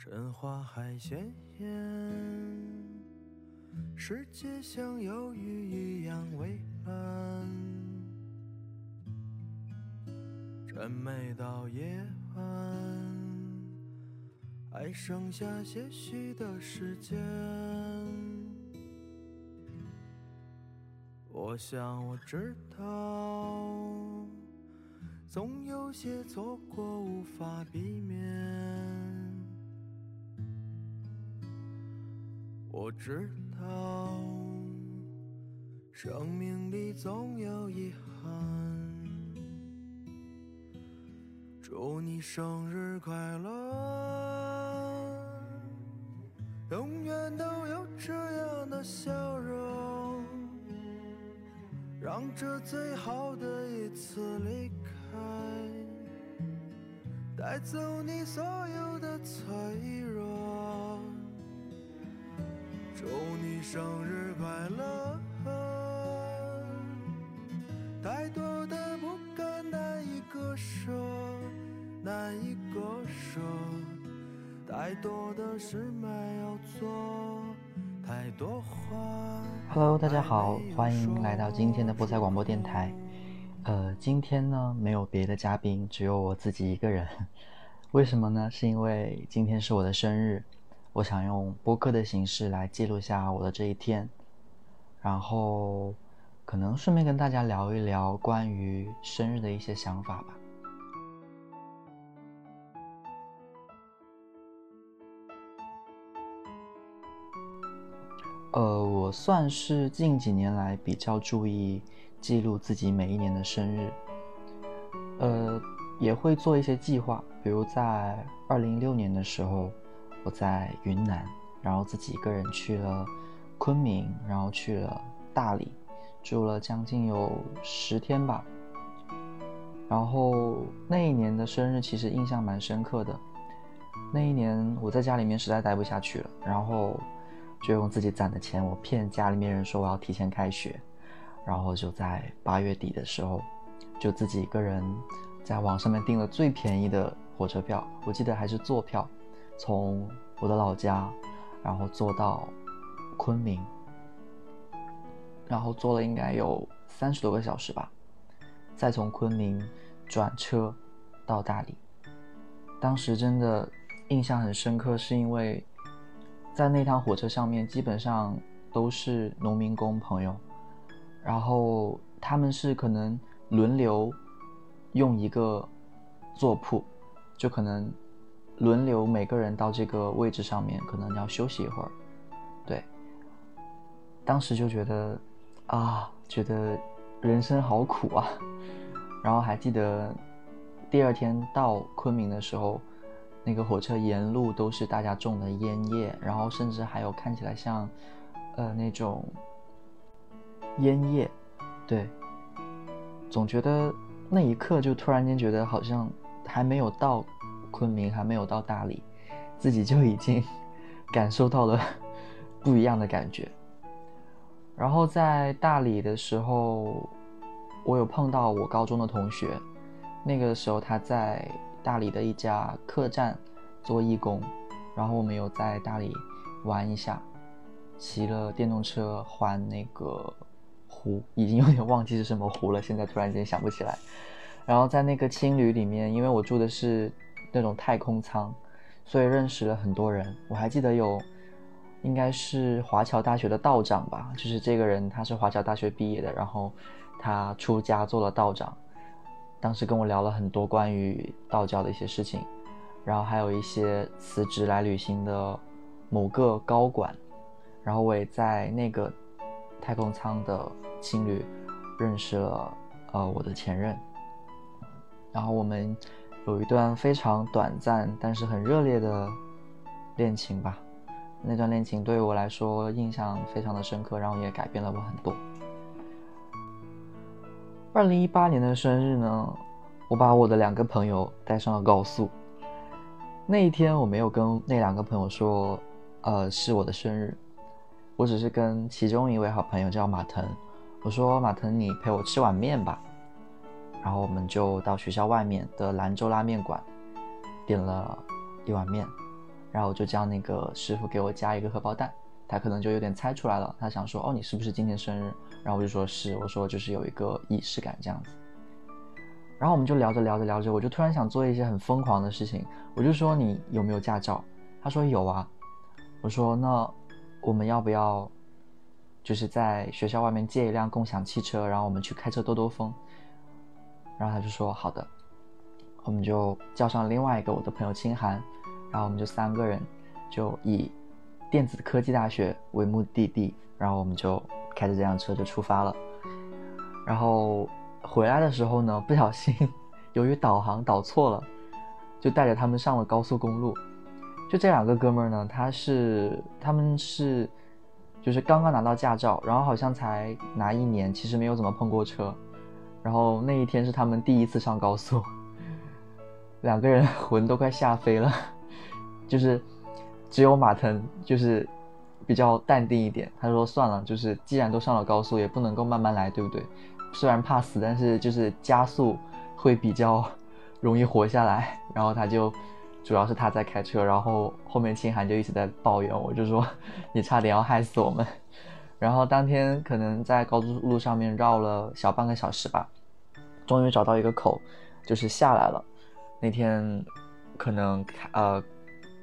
春花还鲜艳，世界像忧郁一样蔚蓝。真每到夜晚，还剩下些许的时间。我想我知道，总有些错过无法避免。我知道，生命里总有遗憾。祝你生日快乐，永远都有这样的笑容，让这最好的一次离开，带走你所有的脆弱。祝你生日快乐！太多的不甘难以割舍，难以割舍。太多的事没有做，太多话。Hello，大家好，欢迎来到今天的菠菜广播电台。呃，今天呢没有别的嘉宾，只有我自己一个人。为什么呢？是因为今天是我的生日，我想用播客的形式来记录下我的这一天，然后可能顺便跟大家聊一聊关于生日的一些想法吧。呃，我算是近几年来比较注意记录自己每一年的生日，呃，也会做一些计划，比如在二零一六年的时候，我在云南，然后自己一个人去了昆明，然后去了大理，住了将近有十天吧。然后那一年的生日其实印象蛮深刻的，那一年我在家里面实在待不下去了，然后。就用自己攒的钱，我骗家里面人说我要提前开学，然后就在八月底的时候，就自己一个人在网上面订了最便宜的火车票，我记得还是坐票，从我的老家，然后坐到昆明，然后坐了应该有三十多个小时吧，再从昆明转车到大理，当时真的印象很深刻，是因为。在那趟火车上面，基本上都是农民工朋友，然后他们是可能轮流用一个坐铺，就可能轮流每个人到这个位置上面，可能要休息一会儿。对，当时就觉得啊，觉得人生好苦啊。然后还记得第二天到昆明的时候。那个火车沿路都是大家种的烟叶，然后甚至还有看起来像，呃，那种烟叶，对，总觉得那一刻就突然间觉得好像还没有到昆明，还没有到大理，自己就已经 感受到了 不一样的感觉。然后在大理的时候，我有碰到我高中的同学，那个时候他在。大理的一家客栈做义工，然后我们有在大理玩一下，骑了电动车环那个湖，已经有点忘记是什么湖了，现在突然间想不起来。然后在那个青旅里面，因为我住的是那种太空舱，所以认识了很多人。我还记得有，应该是华侨大学的道长吧，就是这个人他是华侨大学毕业的，然后他出家做了道长。当时跟我聊了很多关于道教的一些事情，然后还有一些辞职来旅行的某个高管，然后我也在那个太空舱的青旅认识了呃我的前任，然后我们有一段非常短暂但是很热烈的恋情吧，那段恋情对于我来说印象非常的深刻，然后也改变了我很多。二零一八年的生日呢，我把我的两个朋友带上了高速。那一天我没有跟那两个朋友说，呃，是我的生日，我只是跟其中一位好朋友叫马腾，我说马腾，你陪我吃碗面吧。然后我们就到学校外面的兰州拉面馆，点了一碗面，然后我就叫那个师傅给我加一个荷包蛋，他可能就有点猜出来了，他想说哦你是不是今天生日？然后我就说是，我说就是有一个仪式感这样子。然后我们就聊着聊着聊着，我就突然想做一些很疯狂的事情，我就说你有没有驾照？他说有啊。我说那我们要不要就是在学校外面借一辆共享汽车，然后我们去开车兜兜风？然后他就说好的。我们就叫上另外一个我的朋友清寒，然后我们就三个人就以电子科技大学为目的地，然后我们就开着这辆车就出发了。然后回来的时候呢，不小心由于导航导错了，就带着他们上了高速公路。就这两个哥们儿呢，他是他们是就是刚刚拿到驾照，然后好像才拿一年，其实没有怎么碰过车。然后那一天是他们第一次上高速。两个人 魂都快吓飞了，就是只有马腾就是比较淡定一点。他说：“算了，就是既然都上了高速，也不能够慢慢来，对不对？虽然怕死，但是就是加速会比较 容易活下来。”然后他就主要是他在开车，然后后面清寒就一直在抱怨，我就说：“你差点要害死我们。”然后当天可能在高速路上面绕了小半个小时吧，终于找到一个口，就是下来了。那天，可能呃，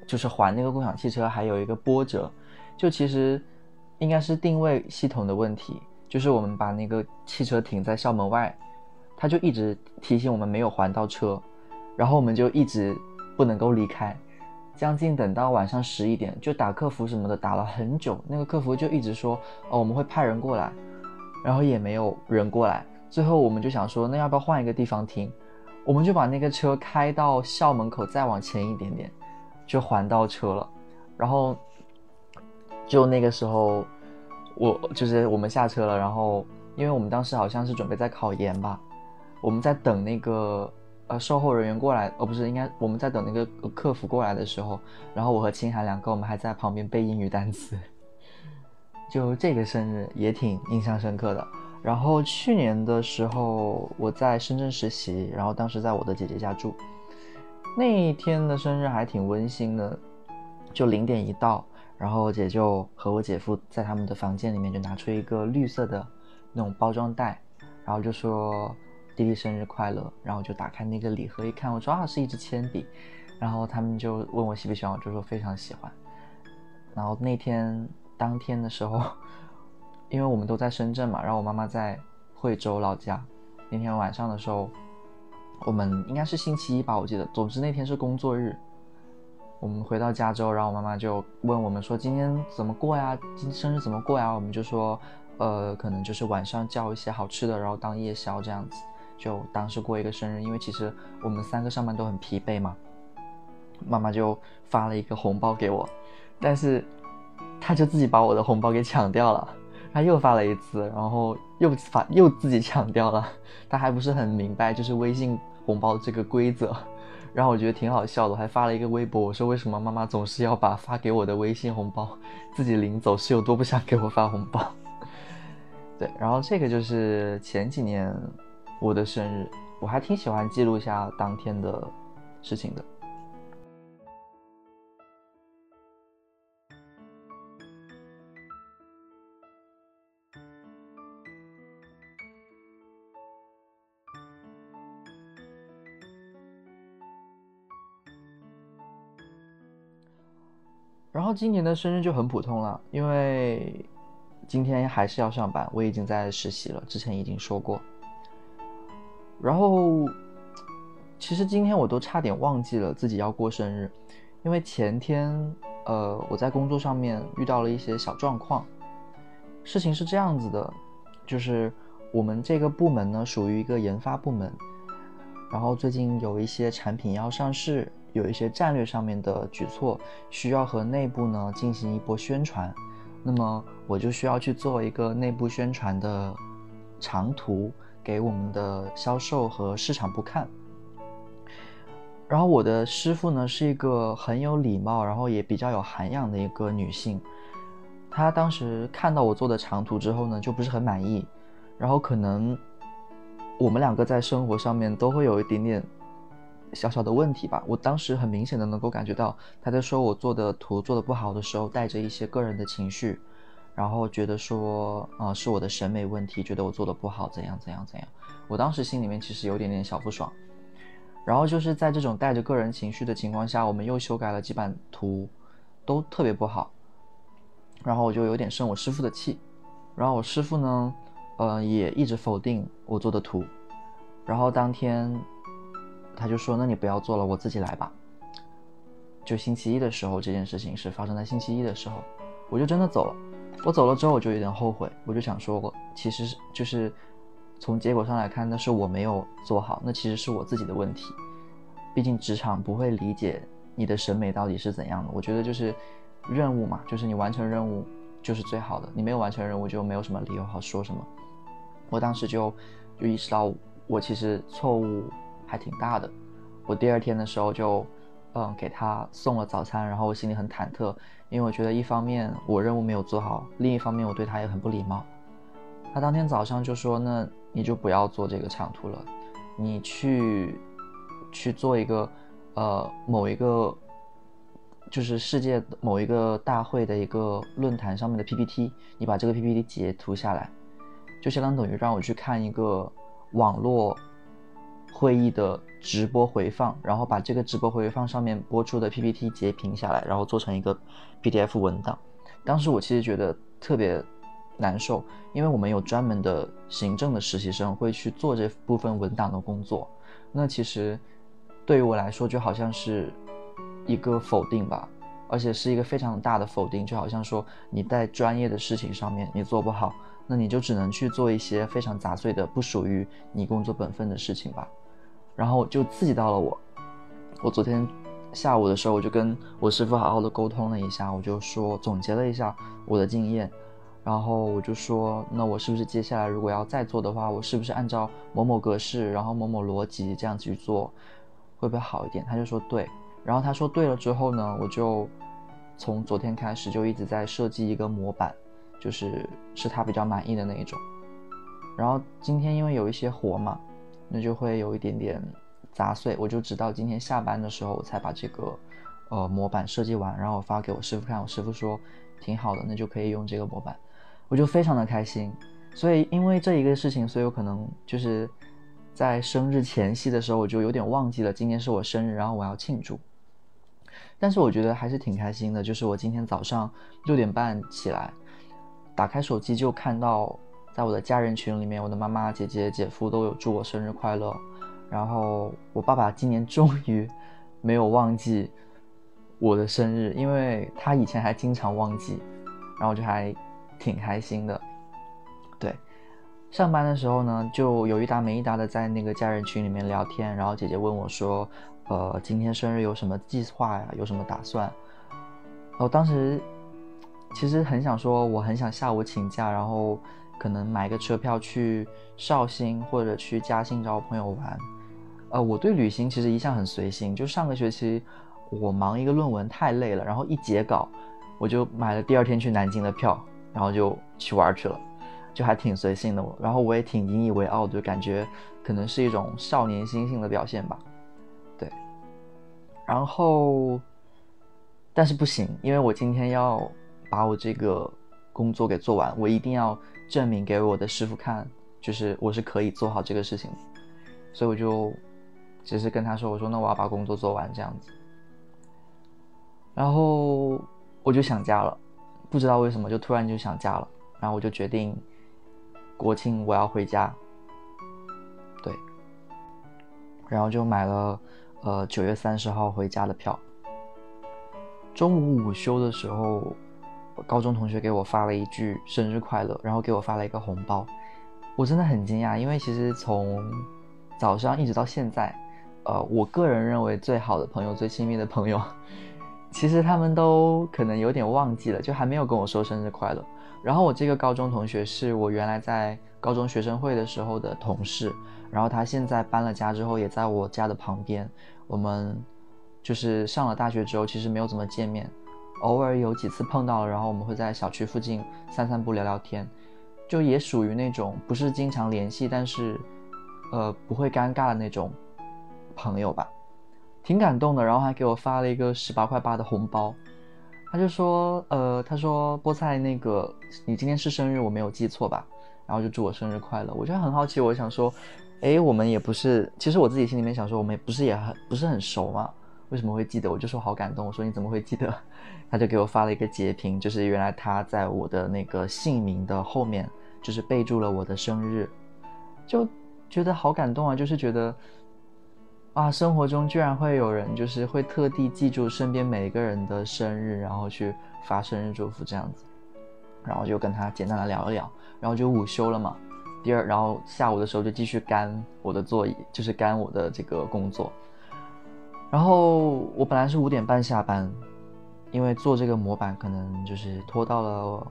就是还那个共享汽车还有一个波折，就其实应该是定位系统的问题，就是我们把那个汽车停在校门外，他就一直提醒我们没有还到车，然后我们就一直不能够离开，将近等到晚上十一点，就打客服什么的打了很久，那个客服就一直说哦我们会派人过来，然后也没有人过来，最后我们就想说那要不要换一个地方停？我们就把那个车开到校门口，再往前一点点，就还到车了。然后，就那个时候，我就是我们下车了。然后，因为我们当时好像是准备在考研吧，我们在等那个呃售后人员过来，哦不是，应该我们在等那个客服过来的时候，然后我和青海两个我们还在旁边背英语单词。就这个生日也挺印象深刻的。然后去年的时候，我在深圳实习，然后当时在我的姐姐家住。那一天的生日还挺温馨的，就零点一到，然后我姐就和我姐夫在他们的房间里面就拿出一个绿色的那种包装袋，然后就说弟弟生日快乐，然后就打开那个礼盒一看，我说啊是一支铅笔，然后他们就问我喜不喜欢，我就说非常喜欢。然后那天当天的时候。因为我们都在深圳嘛，然后我妈妈在惠州老家。那天晚上的时候，我们应该是星期一吧，我记得。总之那天是工作日。我们回到加州，然后我妈妈就问我们说：“今天怎么过呀？今生日怎么过呀？”我们就说：“呃，可能就是晚上叫一些好吃的，然后当夜宵这样子，就当是过一个生日。因为其实我们三个上班都很疲惫嘛。”妈妈就发了一个红包给我，但是她就自己把我的红包给抢掉了。她又发了一次，然后又发又自己抢掉了，她还不是很明白就是微信红包这个规则，然后我觉得挺好笑的，我还发了一个微博，我说为什么妈妈总是要把发给我的微信红包自己领走，是有多不想给我发红包？对，然后这个就是前几年我的生日，我还挺喜欢记录一下当天的事情的。然后今年的生日就很普通了，因为今天还是要上班，我已经在实习了，之前已经说过。然后，其实今天我都差点忘记了自己要过生日，因为前天，呃，我在工作上面遇到了一些小状况。事情是这样子的，就是我们这个部门呢属于一个研发部门，然后最近有一些产品要上市。有一些战略上面的举措需要和内部呢进行一波宣传，那么我就需要去做一个内部宣传的长图给我们的销售和市场部看。然后我的师傅呢是一个很有礼貌，然后也比较有涵养的一个女性，她当时看到我做的长图之后呢就不是很满意，然后可能我们两个在生活上面都会有一点点。小小的问题吧。我当时很明显的能够感觉到她在说我做的图做的不好的时候，带着一些个人的情绪，然后觉得说，啊，是我的审美问题，觉得我做的不好，怎样怎样怎样。我当时心里面其实有点点小不爽。然后就是在这种带着个人情绪的情况下，我们又修改了几版图，都特别不好。然后我就有点生我师傅的气。然后我师傅呢，呃，也一直否定我做的图。然后当天，他就说：“那你不要做了，我自己来吧。”就星期一的时候，这件事情是发生在星期一的时候，我就真的走了。我走了之后，我就有点后悔，我就想说，我其实就是。从结果上来看，那是我没有做好，那其实是我自己的问题。毕竟职场不会理解你的审美到底是怎样的。我觉得就是任务嘛，就是你完成任务就是最好的，你没有完成任务就没有什么理由好说什么。我当时就就意识到我其实错误还挺大的。我第二天的时候就嗯给他送了早餐，然后我心里很忐忑，因为我觉得一方面我任务没有做好，另一方面我对他也很不礼貌。他当天早上就说：“那你就不要做这个长途了，你去去做一个，呃，某一个就是世界某一个大会的一个论坛上面的 PPT，你把这个 PPT 截图下来，就相当等于让我去看一个网络会议的直播回放，然后把这个直播回放上面播出的 PPT 截屏下来，然后做成一个 PDF 文档。当时我其实觉得特别。”难受，因为我们有专门的行政的实习生会去做这部分文档的工作。那其实对于我来说，就好像是一个否定吧，而且是一个非常大的否定。就好像说你在专业的事情上面你做不好，那你就只能去做一些非常杂碎的、不属于你工作本分的事情吧。然后就刺激到了我。我昨天下午的时候，我就跟我师傅好好的沟通了一下，我就说总结了一下我的经验。然后我就说，那我是不是接下来如果要再做的话，我是不是按照某某格式，然后某某逻辑这样子去做，会不会好一点？他就说对。然后他说对了之后呢，我就从昨天开始就一直在设计一个模板，就是是他比较满意的那一种。然后今天因为有一些活嘛，那就会有一点点杂碎，我就直到今天下班的时候我才把这个呃模板设计完，然后我发给我师傅看。我师傅说挺好的，那就可以用这个模板。我就非常的开心，所以因为这一个事情，所以我可能就是在生日前夕的时候，我就有点忘记了今天是我生日，然后我要庆祝。但是我觉得还是挺开心的，就是我今天早上六点半起来，打开手机就看到，在我的家人群里面，我的妈妈、姐姐、姐夫都有祝我生日快乐，然后我爸爸今年终于没有忘记我的生日，因为他以前还经常忘记，然后就还。挺开心的，对，上班的时候呢，就有一搭没一搭的在那个家人群里面聊天，然后姐姐问我说：“呃，今天生日有什么计划呀？有什么打算？”我当时其实很想说，我很想下午请假，然后可能买个车票去绍兴或者去嘉兴找我朋友玩。呃，我对旅行其实一向很随性，就上个学期我忙一个论文太累了，然后一截稿，我就买了第二天去南京的票。然后就去玩去了，就还挺随性的。然后我也挺引以为傲的，就感觉可能是一种少年心性的表现吧。对。然后，但是不行，因为我今天要把我这个工作给做完，我一定要证明给我的师傅看，就是我是可以做好这个事情。所以我就只是跟他说：“我说那我要把工作做完这样子。”然后我就想家了。不知道为什么就突然就想家了，然后我就决定国庆我要回家，对，然后就买了呃九月三十号回家的票。中午午休的时候，高中同学给我发了一句生日快乐，然后给我发了一个红包，我真的很惊讶，因为其实从早上一直到现在，呃，我个人认为最好的朋友、最亲密的朋友。其实他们都可能有点忘记了，就还没有跟我说生日快乐。然后我这个高中同学是我原来在高中学生会的时候的同事，然后他现在搬了家之后也在我家的旁边。我们就是上了大学之后，其实没有怎么见面，偶尔有几次碰到了，然后我们会在小区附近散散步、聊聊天，就也属于那种不是经常联系，但是呃不会尴尬的那种朋友吧。挺感动的，然后还给我发了一个十八块八的红包。他就说，呃，他说菠菜那个你今天是生日，我没有记错吧？然后就祝我生日快乐。我就很好奇，我想说，哎，我们也不是，其实我自己心里面想说，我们也不是也很不是很熟嘛，为什么会记得？我就说好感动。我说你怎么会记得？他就给我发了一个截屏，就是原来他在我的那个姓名的后面，就是备注了我的生日，就觉得好感动啊，就是觉得。啊，生活中居然会有人，就是会特地记住身边每一个人的生日，然后去发生日祝福这样子，然后就跟他简单的聊一聊，然后就午休了嘛。第二，然后下午的时候就继续干我的作业，就是干我的这个工作。然后我本来是五点半下班，因为做这个模板可能就是拖到了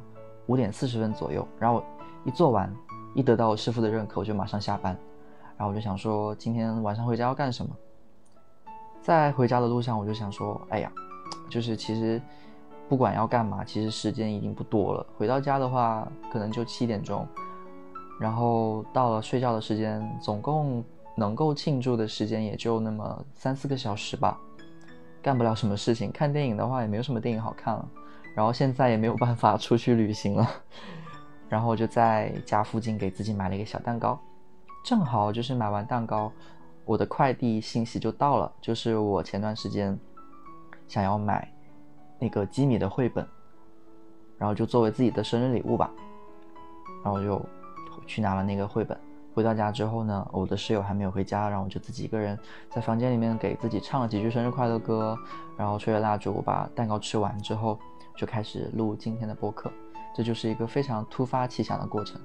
五点四十分左右。然后一做完，一得到我师傅的认可，我就马上下班。然后我就想说，今天晚上回家要干什么？在回家的路上，我就想说，哎呀，就是其实不管要干嘛，其实时间已经不多了。回到家的话，可能就七点钟，然后到了睡觉的时间，总共能够庆祝的时间也就那么三四个小时吧，干不了什么事情。看电影的话，也没有什么电影好看了。然后现在也没有办法出去旅行了，然后我就在家附近给自己买了一个小蛋糕。正好就是买完蛋糕，我的快递信息就到了，就是我前段时间想要买那个吉米的绘本，然后就作为自己的生日礼物吧，然后就去拿了那个绘本。回到家之后呢，我的室友还没有回家，然后我就自己一个人在房间里面给自己唱了几句生日快乐歌，然后吹了蜡烛，我把蛋糕吃完之后就开始录今天的播客。这就是一个非常突发奇想的过程，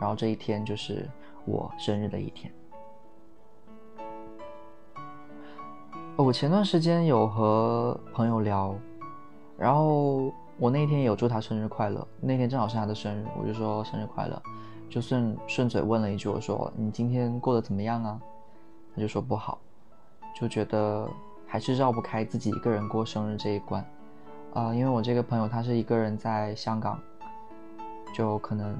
然后这一天就是。我生日的一天，我前段时间有和朋友聊，然后我那天有祝他生日快乐，那天正好是他的生日，我就说生日快乐，就顺顺嘴问了一句，我说你今天过得怎么样啊？他就说不好，就觉得还是绕不开自己一个人过生日这一关，啊，因为我这个朋友他是一个人在香港，就可能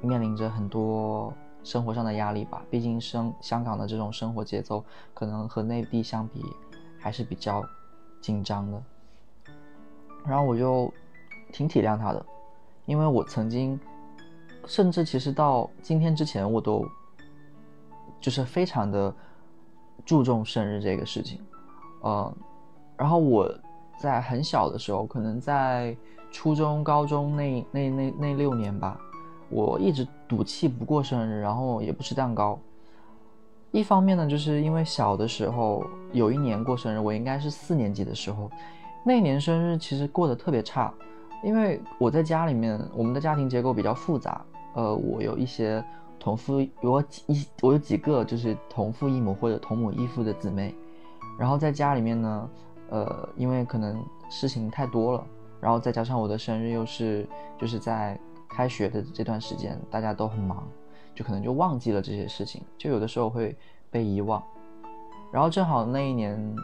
面临着很多。生活上的压力吧，毕竟生香港的这种生活节奏，可能和内地相比还是比较紧张的。然后我就挺体谅他的，因为我曾经，甚至其实到今天之前，我都就是非常的注重生日这个事情。呃，然后我在很小的时候，可能在初中、高中那那那那六年吧。我一直赌气不过生日，然后也不吃蛋糕。一方面呢，就是因为小的时候有一年过生日，我应该是四年级的时候，那年生日其实过得特别差，因为我在家里面，我们的家庭结构比较复杂。呃，我有一些同父，有一我有几个就是同父异母或者同母异父的姊妹，然后在家里面呢，呃，因为可能事情太多了，然后再加上我的生日又是就是在。开学的这段时间，大家都很忙，就可能就忘记了这些事情，就有的时候会被遗忘。然后正好那一年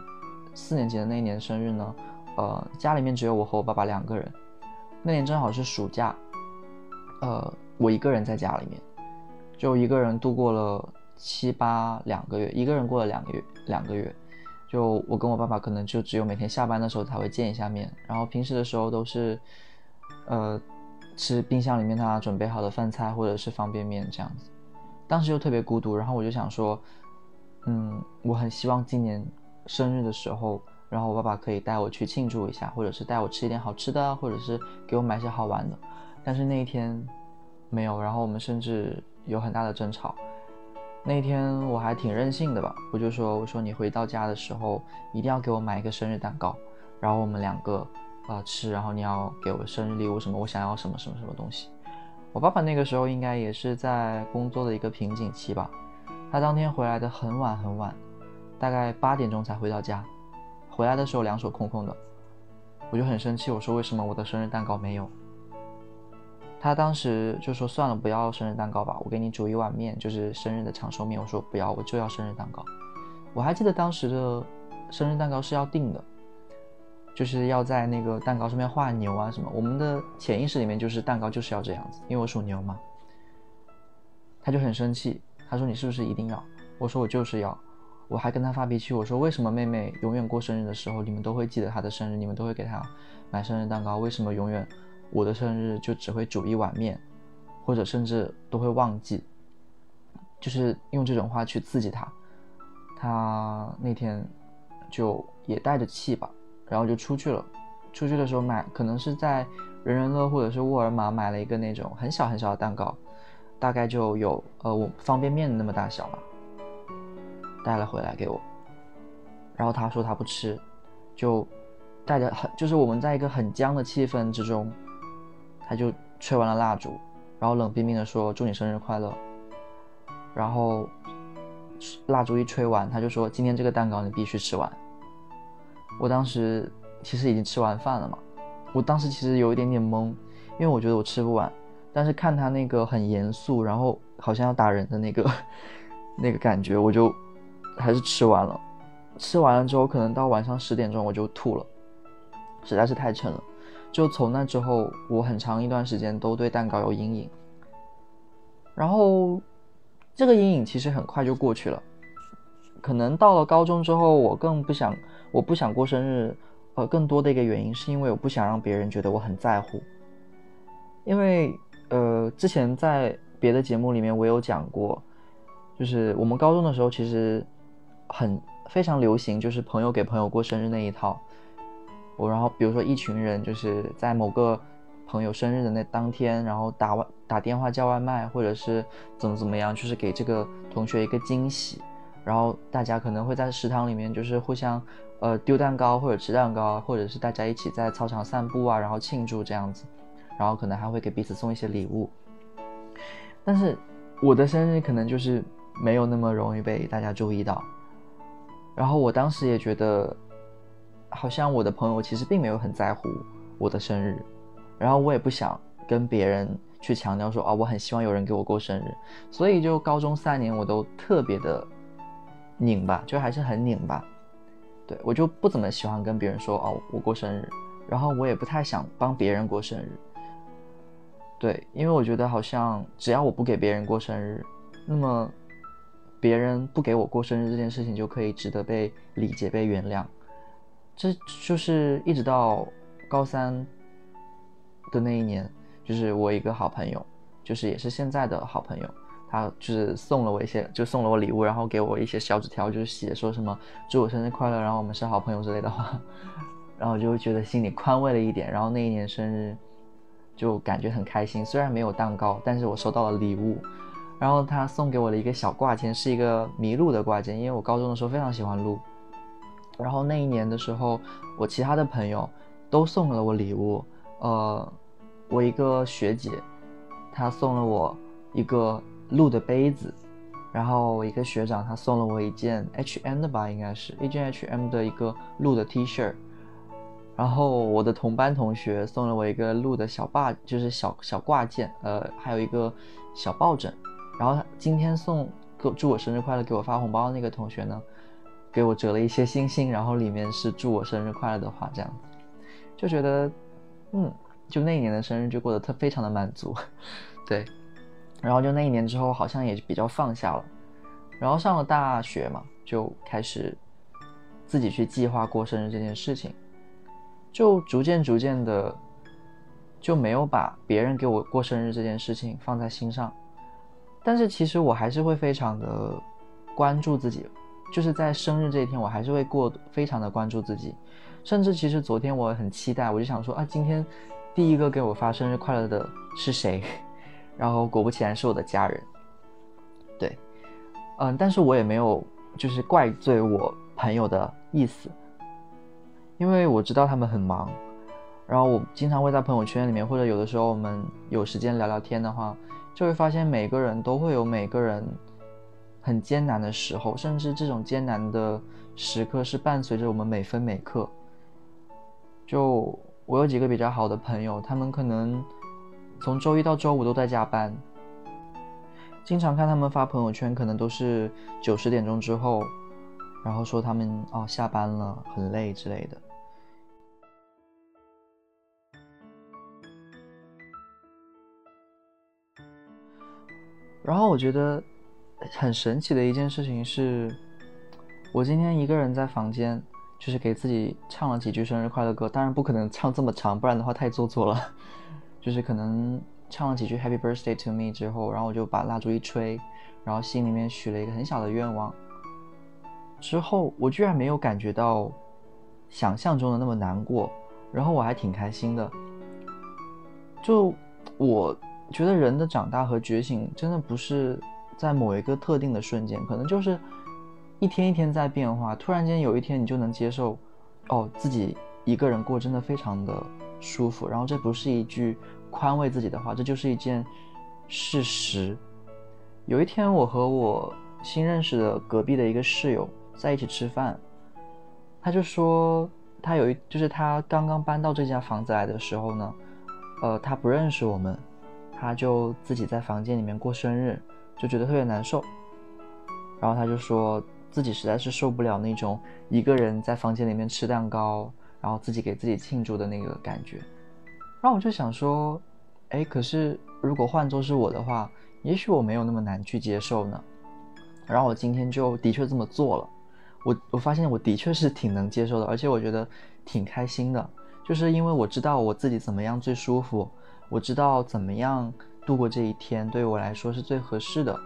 四年级的那一年生日呢，呃，家里面只有我和我爸爸两个人。那年正好是暑假，呃，我一个人在家里面，就一个人度过了七八两个月，一个人过了两个月，两个月。就我跟我爸爸可能就只有每天下班的时候才会见一下面，然后平时的时候都是，呃。吃冰箱里面他准备好的饭菜，或者是方便面这样子，当时就特别孤独，然后我就想说，嗯，我很希望今年生日的时候，然后我爸爸可以带我去庆祝一下，或者是带我吃一点好吃的，或者是给我买些好玩的，但是那一天没有，然后我们甚至有很大的争吵。那天我还挺任性的吧，我就说，我说你回到家的时候一定要给我买一个生日蛋糕，然后我们两个。啊，吃，然后你要给我生日礼物什么？我想要什么什么什么东西？我爸爸那个时候应该也是在工作的一个瓶颈期吧。他当天回来的很晚很晚，大概八点钟才回到家。回来的时候两手空空的，我就很生气，我说为什么我的生日蛋糕没有？他当时就说算了，不要生日蛋糕吧，我给你煮一碗面，就是生日的长寿面。我说不要，我就要生日蛋糕。我还记得当时的生日蛋糕是要订的。就是要在那个蛋糕上面画牛啊什么，我们的潜意识里面就是蛋糕就是要这样子，因为我属牛嘛。他就很生气，他说你是不是一定要？我说我就是要。我还跟他发脾气，我说为什么妹妹永远过生日的时候，你们都会记得她的生日，你们都会给她买生日蛋糕，为什么永远我的生日就只会煮一碗面，或者甚至都会忘记，就是用这种话去刺激他。他那天就也带着气吧，然后就出去了。出去的时候买，可能是在人人乐或者是沃尔玛买了一个那种很小很小的蛋糕，大概就有呃我方便面那么大小吧，带了回来给我。然后他说他不吃，就带着很就是我们在一个很僵的气氛之中，他就吹完了蜡烛，然后冷冰冰的说祝你生日快乐。然后蜡烛一吹完，他就说今天这个蛋糕你必须吃完。我当时。其实已经吃完饭了嘛，我当时其实有一点点懵，因为我觉得我吃不完，但是看他那个很严肃，然后好像要打人的那个 那个感觉，我就还是吃完了。吃完了之后，可能到晚上十点钟我就吐了，实在是太撑了。就从那之后，我很长一段时间都对蛋糕有阴影。然后这个阴影其实很快就过去了，可能到了高中之后，我更不想，我不想过生日。呃，更多的一个原因是因为我不想让别人觉得我很在乎，因为呃，之前在别的节目里面我有讲过，就是我们高中的时候其实很非常流行，就是朋友给朋友过生日那一套。我然后比如说一群人就是在某个朋友生日的那当天，然后打外打电话叫外卖，或者是怎么怎么样，就是给这个同学一个惊喜。然后大家可能会在食堂里面就是互相。呃，丢蛋糕或者吃蛋糕，或者是大家一起在操场散步啊，然后庆祝这样子，然后可能还会给彼此送一些礼物。但是我的生日可能就是没有那么容易被大家注意到。然后我当时也觉得，好像我的朋友其实并没有很在乎我的生日，然后我也不想跟别人去强调说啊，我很希望有人给我过生日。所以就高中三年我都特别的拧吧，就还是很拧吧。对我就不怎么喜欢跟别人说哦，我过生日，然后我也不太想帮别人过生日。对，因为我觉得好像只要我不给别人过生日，那么别人不给我过生日这件事情就可以值得被理解、被原谅。这就是一直到高三的那一年，就是我一个好朋友，就是也是现在的好朋友。他就是送了我一些，就送了我礼物，然后给我一些小纸条，就是写说什么祝我生日快乐，然后我们是好朋友之类的话，然后就觉得心里宽慰了一点。然后那一年生日就感觉很开心，虽然没有蛋糕，但是我收到了礼物。然后他送给我的一个小挂件是一个麋鹿的挂件，因为我高中的时候非常喜欢鹿。然后那一年的时候，我其他的朋友都送了我礼物，呃，我一个学姐，她送了我一个。鹿的杯子，然后我一个学长他送了我一件 H&M 的吧，应该是一件 H&M 的一个鹿的 T 恤，然后我的同班同学送了我一个鹿的小挂，就是小小挂件，呃，还有一个小抱枕，然后他今天送给祝我生日快乐给我发红包的那个同学呢，给我折了一些星星，然后里面是祝我生日快乐的话，这样子就觉得，嗯，就那一年的生日就过得特非常的满足，对。然后就那一年之后，好像也比较放下了。然后上了大学嘛，就开始自己去计划过生日这件事情，就逐渐逐渐的就没有把别人给我过生日这件事情放在心上。但是其实我还是会非常的关注自己，就是在生日这一天，我还是会过非常的关注自己。甚至其实昨天我很期待，我就想说啊，今天第一个给我发生日快乐的是谁？然后果不其然是我的家人，对，嗯，但是我也没有就是怪罪我朋友的意思，因为我知道他们很忙，然后我经常会在朋友圈里面，或者有的时候我们有时间聊聊天的话，就会发现每个人都会有每个人很艰难的时候，甚至这种艰难的时刻是伴随着我们每分每刻。就我有几个比较好的朋友，他们可能。从周一到周五都在加班，经常看他们发朋友圈，可能都是九十点钟之后，然后说他们哦下班了，很累之类的。然后我觉得很神奇的一件事情是，我今天一个人在房间，就是给自己唱了几句生日快乐歌，当然不可能唱这么长，不然的话太做作了。就是可能唱了几句 Happy Birthday to Me 之后，然后我就把蜡烛一吹，然后心里面许了一个很小的愿望。之后我居然没有感觉到想象中的那么难过，然后我还挺开心的。就我觉得人的长大和觉醒真的不是在某一个特定的瞬间，可能就是。一天一天在变化，突然间有一天你就能接受，哦，自己一个人过真的非常的舒服。然后这不是一句宽慰自己的话，这就是一件事实。有一天，我和我新认识的隔壁的一个室友在一起吃饭，他就说他有一就是他刚刚搬到这家房子来的时候呢，呃，他不认识我们，他就自己在房间里面过生日，就觉得特别难受。然后他就说。自己实在是受不了那种一个人在房间里面吃蛋糕，然后自己给自己庆祝的那个感觉。然后我就想说，哎，可是如果换作是我的话，也许我没有那么难去接受呢。然后我今天就的确这么做了。我我发现我的确是挺能接受的，而且我觉得挺开心的，就是因为我知道我自己怎么样最舒服，我知道怎么样度过这一天对我来说是最合适的。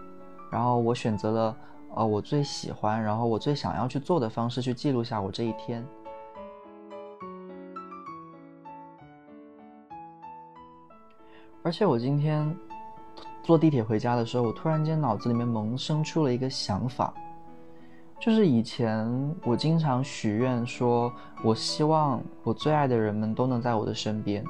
然后我选择了。呃，我最喜欢，然后我最想要去做的方式，去记录下我这一天。而且我今天坐地铁回家的时候，我突然间脑子里面萌生出了一个想法，就是以前我经常许愿说，我希望我最爱的人们都能在我的身边。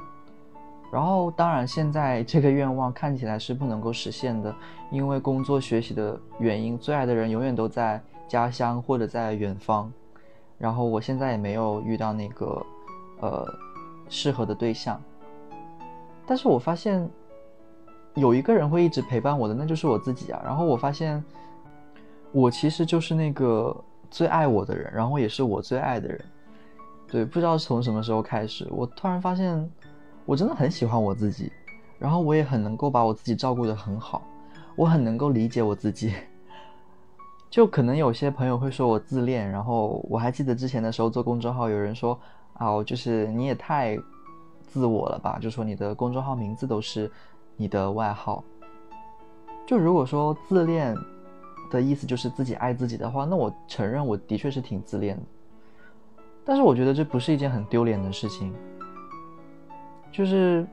然后，当然，现在这个愿望看起来是不能够实现的，因为工作、学习的原因，最爱的人永远都在家乡或者在远方。然后，我现在也没有遇到那个，呃，适合的对象。但是我发现，有一个人会一直陪伴我的，那就是我自己啊。然后我发现，我其实就是那个最爱我的人，然后也是我最爱的人。对，不知道从什么时候开始，我突然发现。我真的很喜欢我自己，然后我也很能够把我自己照顾得很好，我很能够理解我自己。就可能有些朋友会说我自恋，然后我还记得之前的时候做公众号，有人说啊，就是你也太自我了吧，就说你的公众号名字都是你的外号。就如果说自恋的意思就是自己爱自己的话，那我承认我的确是挺自恋的，但是我觉得这不是一件很丢脸的事情。就是，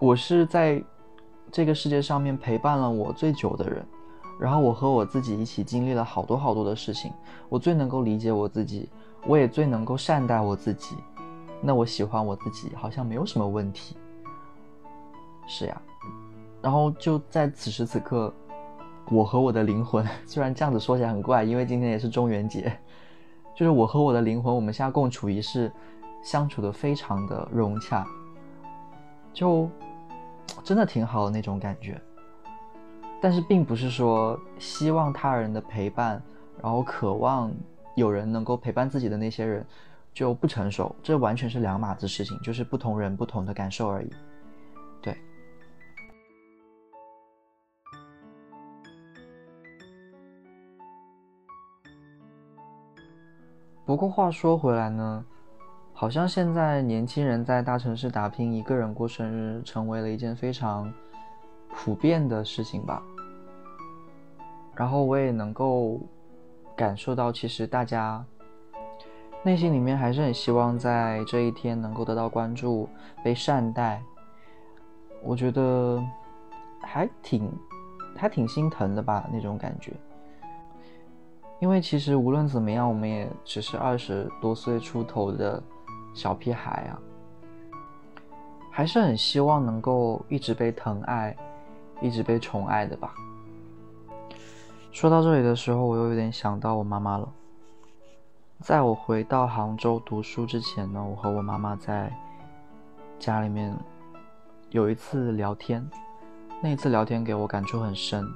我是在这个世界上面陪伴了我最久的人，然后我和我自己一起经历了好多好多的事情，我最能够理解我自己，我也最能够善待我自己，那我喜欢我自己好像没有什么问题。是呀，然后就在此时此刻，我和我的灵魂，虽然这样子说起来很怪，因为今天也是中元节，就是我和我的灵魂，我们现在共处一室，相处的非常的融洽。就真的挺好的那种感觉，但是并不是说希望他人的陪伴，然后渴望有人能够陪伴自己的那些人就不成熟，这完全是两码子事情，就是不同人不同的感受而已。对。不过话说回来呢。好像现在年轻人在大城市打拼，一个人过生日成为了一件非常普遍的事情吧。然后我也能够感受到，其实大家内心里面还是很希望在这一天能够得到关注、被善待。我觉得还挺还挺心疼的吧，那种感觉。因为其实无论怎么样，我们也只是二十多岁出头的。小屁孩啊，还是很希望能够一直被疼爱，一直被宠爱的吧。说到这里的时候，我又有点想到我妈妈了。在我回到杭州读书之前呢，我和我妈妈在家里面有一次聊天，那一次聊天给我感触很深。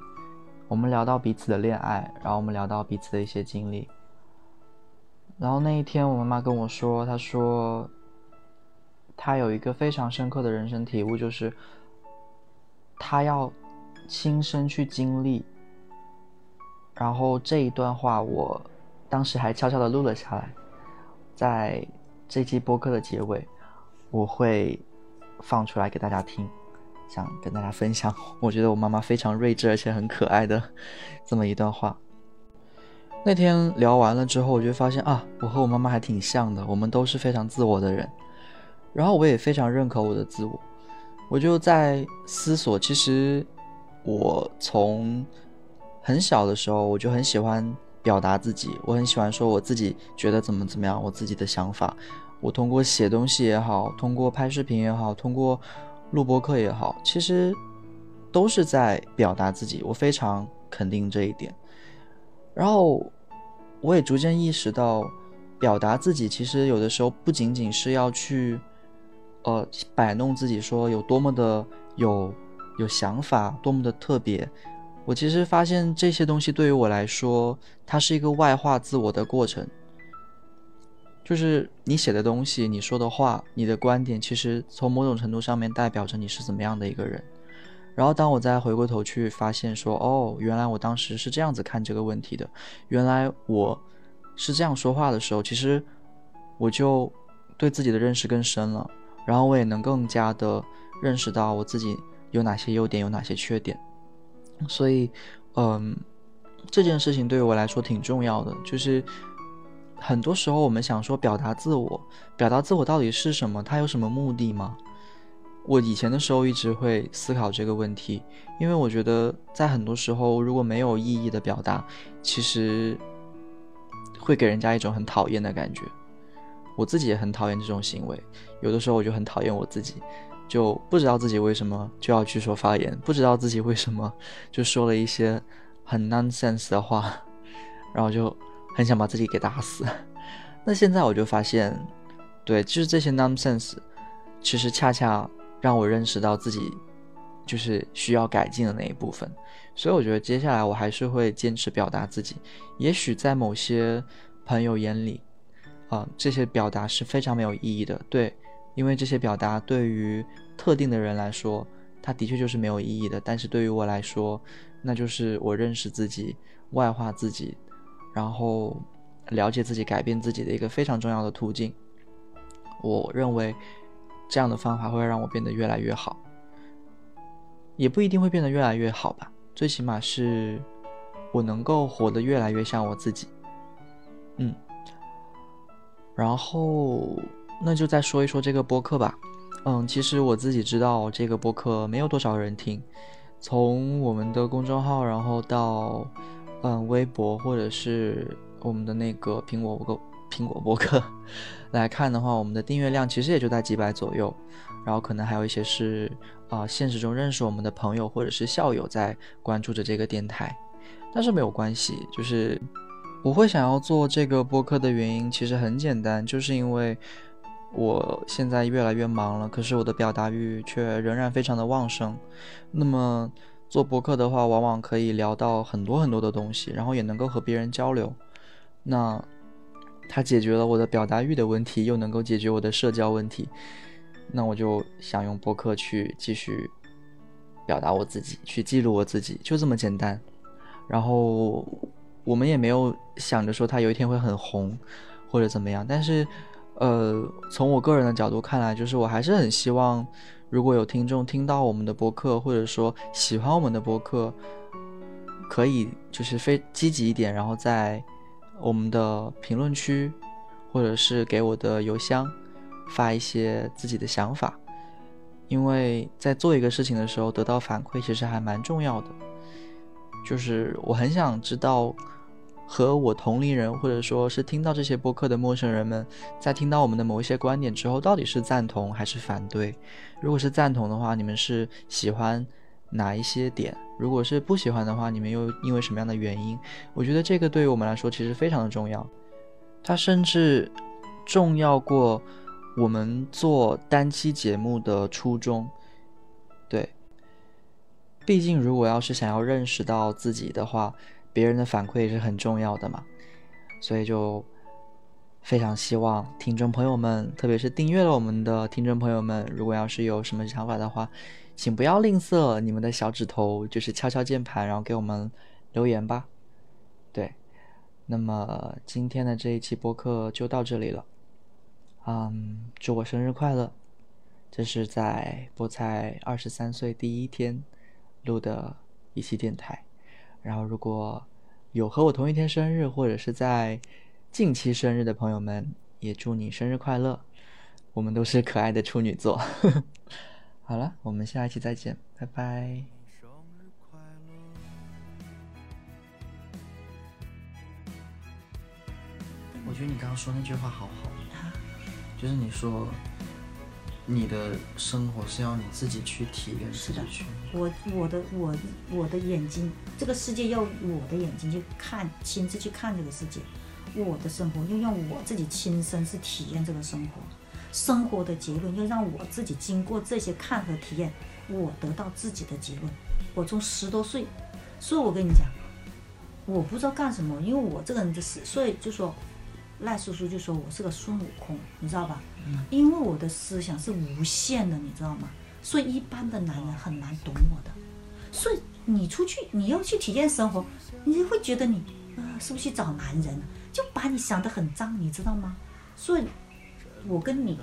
我们聊到彼此的恋爱，然后我们聊到彼此的一些经历。然后那一天，我妈妈跟我说：“她说，她有一个非常深刻的人生体悟，就是她要亲身去经历。”然后这一段话，我当时还悄悄的录了下来，在这期播客的结尾，我会放出来给大家听，想跟大家分享。我觉得我妈妈非常睿智而且很可爱的这么一段话。那天聊完了之后，我就发现啊，我和我妈妈还挺像的，我们都是非常自我的人。然后我也非常认可我的自我，我就在思索，其实我从很小的时候我就很喜欢表达自己，我很喜欢说我自己觉得怎么怎么样，我自己的想法。我通过写东西也好，通过拍视频也好，通过录播课也好，其实都是在表达自己。我非常肯定这一点。然后，我也逐渐意识到，表达自己其实有的时候不仅仅是要去，呃，摆弄自己，说有多么的有有想法，多么的特别。我其实发现这些东西对于我来说，它是一个外化自我的过程。就是你写的东西，你说的话，你的观点，其实从某种程度上面代表着你是怎么样的一个人。然后，当我再回过头去发现说，哦，原来我当时是这样子看这个问题的，原来我是这样说话的时候，其实我就对自己的认识更深了，然后我也能更加的认识到我自己有哪些优点，有哪些缺点。所以，嗯，这件事情对于我来说挺重要的，就是很多时候我们想说表达自我，表达自我到底是什么？它有什么目的吗？我以前的时候一直会思考这个问题，因为我觉得在很多时候，如果没有意义的表达，其实会给人家一种很讨厌的感觉。我自己也很讨厌这种行为，有的时候我就很讨厌我自己，就不知道自己为什么就要去说发言，不知道自己为什么就说了一些很 nonsense 的话，然后就很想把自己给打死。那现在我就发现，对，就是这些 nonsense，其实恰恰。让我认识到自己就是需要改进的那一部分，所以我觉得接下来我还是会坚持表达自己。也许在某些朋友眼里，啊，这些表达是非常没有意义的。对，因为这些表达对于特定的人来说，它的确就是没有意义的。但是对于我来说，那就是我认识自己、外化自己，然后了解自己、改变自己的一个非常重要的途径。我认为。这样的方法会让我变得越来越好，也不一定会变得越来越好吧。最起码是我能够活得越来越像我自己。嗯，然后那就再说一说这个播客吧。嗯，其实我自己知道这个播客没有多少人听，从我们的公众号，然后到嗯微博或者是我们的那个苹果播苹果播客。来看的话，我们的订阅量其实也就在几百左右，然后可能还有一些是啊现实中认识我们的朋友或者是校友在关注着这个电台，但是没有关系，就是我会想要做这个播客的原因其实很简单，就是因为我现在越来越忙了，可是我的表达欲却仍然非常的旺盛。那么做播客的话，往往可以聊到很多很多的东西，然后也能够和别人交流。那。它解决了我的表达欲的问题，又能够解决我的社交问题，那我就想用播客去继续表达我自己，去记录我自己，就这么简单。然后我们也没有想着说它有一天会很红或者怎么样，但是，呃，从我个人的角度看来，就是我还是很希望，如果有听众听到我们的播客，或者说喜欢我们的播客，可以就是非积极一点，然后再。我们的评论区，或者是给我的邮箱发一些自己的想法，因为在做一个事情的时候得到反馈其实还蛮重要的。就是我很想知道，和我同龄人或者说是听到这些播客的陌生人们，在听到我们的某一些观点之后，到底是赞同还是反对？如果是赞同的话，你们是喜欢？哪一些点，如果是不喜欢的话，你们又因为什么样的原因？我觉得这个对于我们来说其实非常的重要，它甚至重要过我们做单期节目的初衷。对，毕竟如果要是想要认识到自己的话，别人的反馈是很重要的嘛。所以就非常希望听众朋友们，特别是订阅了我们的听众朋友们，如果要是有什么想法的话。请不要吝啬你们的小指头，就是敲敲键盘，然后给我们留言吧。对，那么今天的这一期播客就到这里了。嗯，祝我生日快乐！这是在菠菜二十三岁第一天录的一期电台。然后，如果有和我同一天生日或者是在近期生日的朋友们，也祝你生日快乐！我们都是可爱的处女座。好了，我们下一期再见，拜拜。我觉得你刚刚说那句话好好，就是你说你的生活是要你自己去体验，是的去。我我的我我的眼睛，这个世界要我的眼睛去看，亲自去看这个世界。我的生活要让我自己亲身去体验这个生活，生活的结论要让我自己经过这些看和体验，我得到自己的结论。我从十多岁，所以我跟你讲，我不知道干什么，因为我这个人就是所以就说。赖叔叔就说我是个孙悟空，你知道吧？因为我的思想是无限的，你知道吗？所以一般的男人很难懂我的。所以你出去你要去体验生活，你会觉得你呃是不是去找男人？就把你想得很脏，你知道吗？所以，我跟你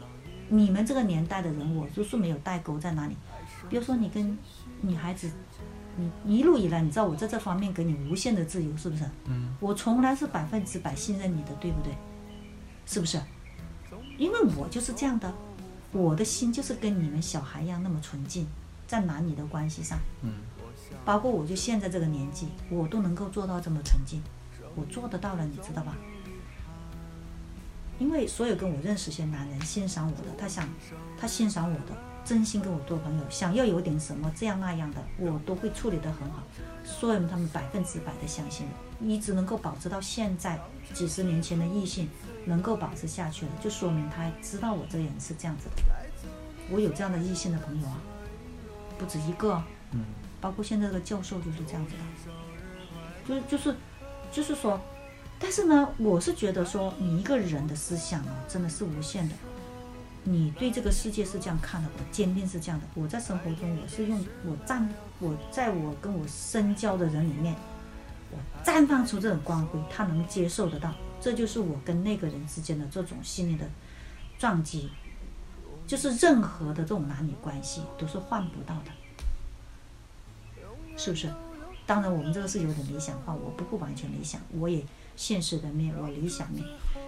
你们这个年代的人，我就是没有代沟在哪里。比如说你跟女孩子，你一路以来，你知道我在这方面给你无限的自由，是不是？嗯。我从来是百分之百信任你的，对不对？是不是？因为我就是这样的，我的心就是跟你们小孩一样那么纯净，在男女的关系上，嗯，包括我就现在这个年纪，我都能够做到这么纯净，我做得到了，你知道吧？因为所有跟我认识些男人欣赏我的，他想，他欣赏我的，真心跟我做朋友，想要有点什么这样那样的，我都会处理得很好，所以他们百分之百的相信我，一直能够保持到现在，几十年前的异性。能够保持下去了，就说明他知道我这个人是这样子的。我有这样的异性的朋友啊，不止一个，嗯，包括现在这个教授就是这样子的，就是就是就是说，但是呢，我是觉得说，你一个人的思想啊，真的是无限的。你对这个世界是这样看的，我坚定是这样的。我在生活中，我是用我绽，我在我跟我深交的人里面，我绽放出这种光辉，他能接受得到。这就是我跟那个人之间的这种心理的撞击，就是任何的这种男女关系都是换不到的，是不是？当然，我们这个是有点理想化，我不会完全理想，我也现实的面，我理想面，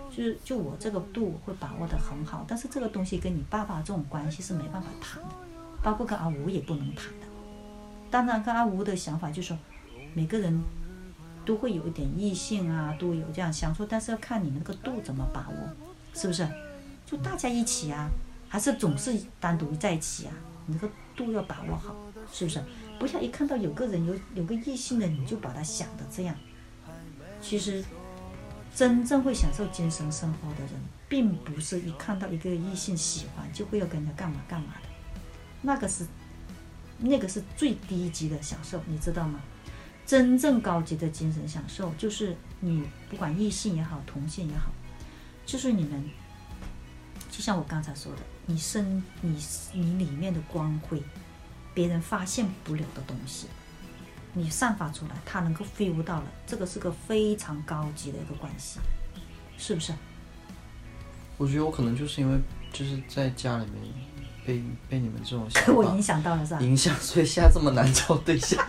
就是就我这个度会把握的很好。但是这个东西跟你爸爸这种关系是没办法谈的，包括跟阿吴也不能谈的。当然，跟阿吴的想法就是说，每个人。都会有一点异性啊，都有这样相处，但是要看你们那个度怎么把握，是不是？就大家一起啊，还是总是单独在一起啊？你这个度要把握好，是不是？不要一看到有个人有有个异性的，你就把他想的这样。其实，真正会享受精神生活的人，并不是一看到一个异性喜欢就会要跟他干嘛干嘛的，那个是那个是最低级的享受，你知道吗？真正高级的精神享受，就是你不管异性也好，同性也好，就是你们，就像我刚才说的，你身你你里面的光辉，别人发现不了的东西，你散发出来，他能够 feel 到了，这个是个非常高级的一个关系，是不是？我觉得我可能就是因为就是在家里面被被你们这种给 我影响到了是吧？影响，所以现在这么难找对象。